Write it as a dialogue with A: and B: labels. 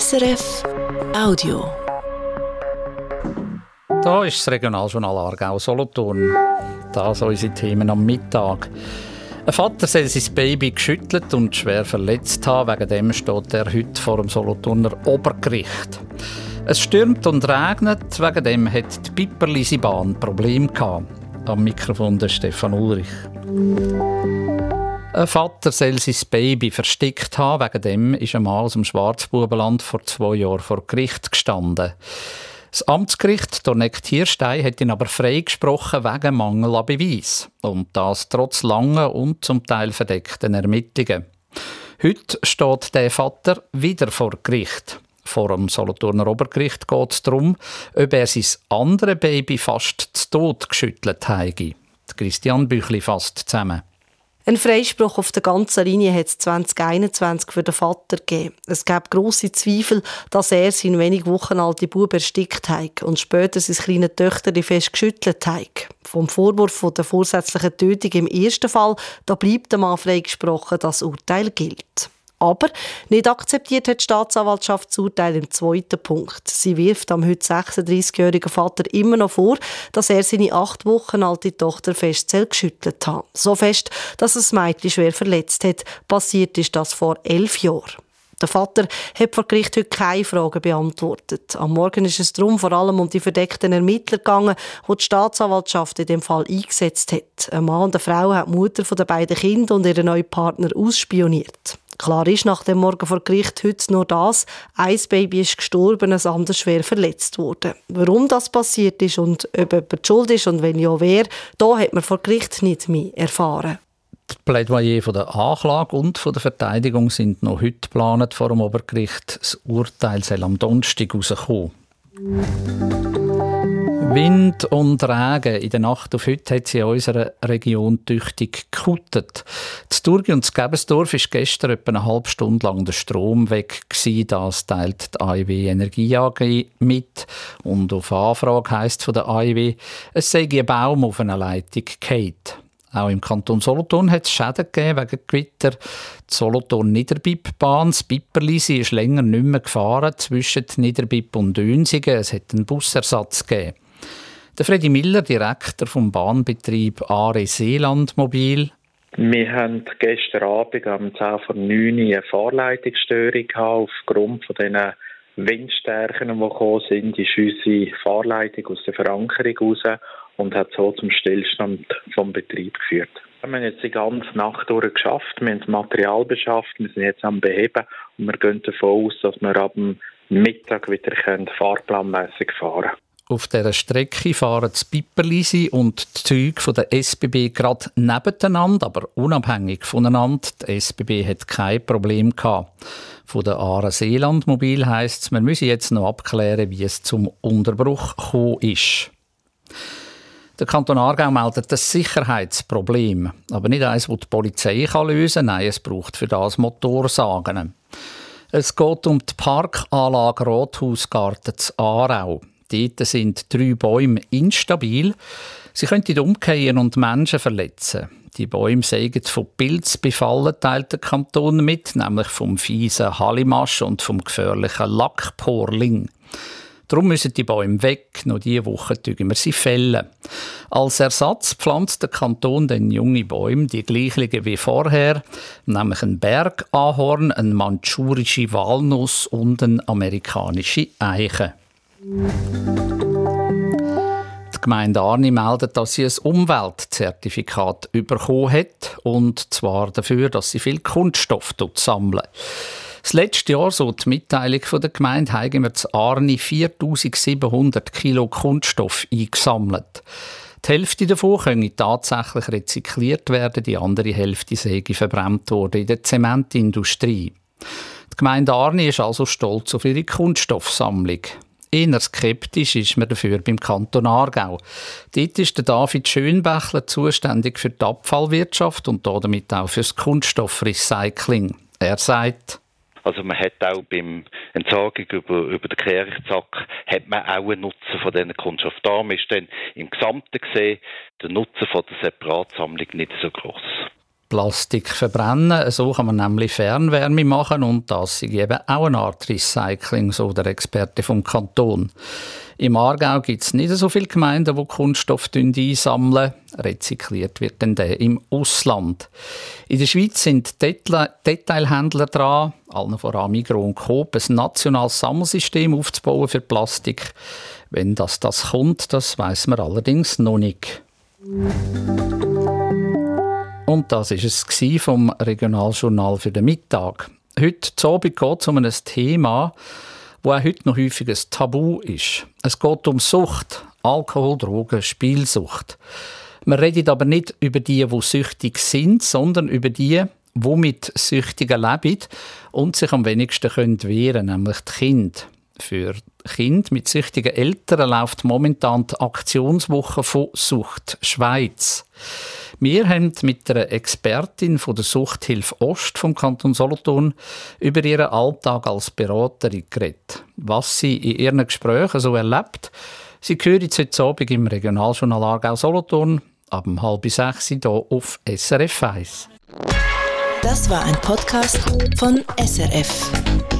A: SRF Audio.
B: Da ist das Regionaljournal Aargau Solothurn. Das sind unsere Themen am Mittag. Ein Vater soll sein Baby geschüttelt und schwer verletzt haben. Wegen dem steht er heute vor dem Solothurner Obergericht. Es stürmt und regnet. Wegen dem hat die Piperlisi-Bahn Probleme gehabt. Am Mikrofon der Stefan Ulrich. Ein Vater soll sein Baby versteckt haben. Wegen dem ist ein Mann aus dem Schwarzbubenland vor zwei Jahren vor Gericht gestanden. Das Amtsgericht Dorneck-Tierstein hat ihn aber freigesprochen wegen Mangel an Beweis. Und das trotz langen und zum Teil verdeckten Ermittlungen. Heute steht der Vater wieder vor Gericht. Vor dem Solothurner Obergericht geht es darum, ob er sein andere Baby fast zu Tod geschüttelt habe. Christian Büchli fasst zusammen.
C: Ein Freispruch auf der ganzen Linie hat es 2021 für den Vater gegeben. Es gab grosse Zweifel, dass er seinen wenig Wochen alten Bub erstickt hat und später sein kleine Töchter fest geschüttelt hat. Vom Vorwurf der vorsätzlichen Tötung im ersten Fall, da bleibt der Mann freigesprochen, das Urteil gilt. Aber nicht akzeptiert hat die Staatsanwaltschaft das Urteil im zweiten Punkt. Sie wirft am heute 36-jährigen Vater immer noch vor, dass er seine acht Wochen alte Tochter fest geschüttelt hat. So fest, dass es das Mädchen schwer verletzt hat. Passiert ist das vor elf Jahren. Der Vater hat vor Gericht heute keine Fragen beantwortet. Am Morgen ist es darum vor allem um die verdeckten Ermittler gegangen, die die Staatsanwaltschaft in dem Fall eingesetzt hat. Ein Mann und eine Frau haben die Mutter der beiden Kinder und ihren neuen Partner ausspioniert. Klar ist nach dem Morgen vor Gericht heute nur das, ein Baby ist gestorben, ein anderes schwer verletzt wurde. Warum das passiert ist und ob jemand schuld ist und wenn ja wer, da hat man vor Gericht nicht mehr erfahren.
B: Die Plädoyer von der Anklage und von der Verteidigung sind noch heute geplant vor dem Obergericht. Das Urteil soll am Donnerstag rauskommen. Wind und Regen. In der Nacht auf heute hat sie in unserer Region tüchtig gekuttet. Das Turgi und das Gebensdorf ist gestern etwa eine halbe Stunde lang der Strom weg gewesen. Das teilt die AIW Energie AG mit. Und auf Anfrage heisst von der AIW, es sei ein Baum auf einer Leitung gefallen. Auch im Kanton Solothurn hat es Schäden gegeben wegen Gewitter. Die Solothurn-Niederbipp-Bahn, das Piperlisi, ist länger nicht mehr gefahren zwischen Niederbipp und Dünsigen. Es hat einen Busersatz gegeben. Der Freddy Miller, Direktor vom Bahnbetrieb Are Seeland Mobil.
D: Wir haben gestern Abend am 10 vor 9 Uhr eine Fahrleitungsstörung aufgrund von diesen Windstärken, die gekommen sind, ist unsere Fahrleitung aus der Verankerung raus und hat so zum Stillstand vom Betrieb geführt. Wir haben jetzt die ganze Nacht durch geschafft, wir haben das Material beschafft, wir sind jetzt am Beheben und wir gehen davon aus, dass wir ab Mittag wieder fahrplanmässig fahren können.
B: Auf dieser Strecke fahren das Piperlisi und die Züge der SBB gerade nebeneinander, aber unabhängig voneinander. Die SBB hat kein Problem gehabt. Von der Aare Seeland Mobil heisst es, wir müssen jetzt noch abklären, wie es zum Unterbruch gekommen ist. Der Kanton Aargau meldet ein Sicherheitsproblem, aber nicht eines, das die Polizei lösen kann. Nein, es braucht für das Motorsagen. Es geht um die Parkanlage Rothausgarten zu Aarau. Dort sind drei Bäume instabil. Sie könnten umkehren und Menschen verletzen. Die Bäume seien von Pilz befallen, teilt der Kanton mit, nämlich vom fiesen Hallimasch und vom gefährlichen Lackporling. Darum müssen die Bäume weg. Noch diese Woche tügen wir sie fällen. Als Ersatz pflanzt der Kanton den jungen Bäumen die gleichen wie vorher, nämlich ein Bergahorn, eine manchurische Walnuss und eine amerikanische Eiche. Die Gemeinde Arni meldet, dass sie ein Umweltzertifikat bekommen hat, und zwar dafür, dass sie viel Kunststoff sammeln. Das letzte Jahr, so die Mitteilung der Gemeinde, haben wir zu Arni 4700 Kilo Kunststoff eingesammelt. Die Hälfte davon könne tatsächlich rezykliert werden, die andere Hälfte sei verbrannt worden in der Zementindustrie. Die Gemeinde Arni ist also stolz auf ihre Kunststoffsammlung. Eher skeptisch ist man dafür beim Kanton Aargau. Dort ist der David Schönbächler zuständig für die Abfallwirtschaft und damit auch für das Kunststoffrecycling. Er sagt,
E: also man hat auch beim Entsorgung über, über den Kehrichtsack hat man auch einen Nutzen von diesen Kunststoff. Da ist dann im Gesamten gesehen der Nutzen von der Separatsammlung nicht so groß.
B: Plastik verbrennen. So kann man nämlich Fernwärme machen und das ist eben auch eine Art Recycling, so der Experte vom Kanton. Im Aargau gibt es nicht so viele Gemeinden, die Kunststoff einsammeln. Rezykliert wird dann der im Ausland. In der Schweiz sind Detailhändler dran, allen voran Migros und Coop, ein nationales Sammelsystem aufzubauen für Plastik. Wenn das, das kommt, das weiß man allerdings noch nicht. Und das ist es vom Regionaljournal für den Mittag. Heute Abend geht es um ein Thema, wo auch heute noch häufig ein Tabu ist. Es geht um Sucht, Alkohol, Drogen, Spielsucht. Man redet aber nicht über die, die süchtig sind, sondern über die, die mit Süchtigen leben und sich am wenigsten wehren können, nämlich die Kinder. Für Kinder mit süchtigen Eltern läuft momentan die Aktionswoche von Sucht Schweiz. Wir haben mit einer Expertin von der Suchthilfe Ost vom Kanton Solothurn über ihren Alltag als Beraterin geredet. Was sie in ihren Gesprächen so erlebt, sie hören heute Abend im Regionaljournal Aargau Solothurn ab um halb sechs hier auf SRF 1.
A: Das war ein Podcast von SRF.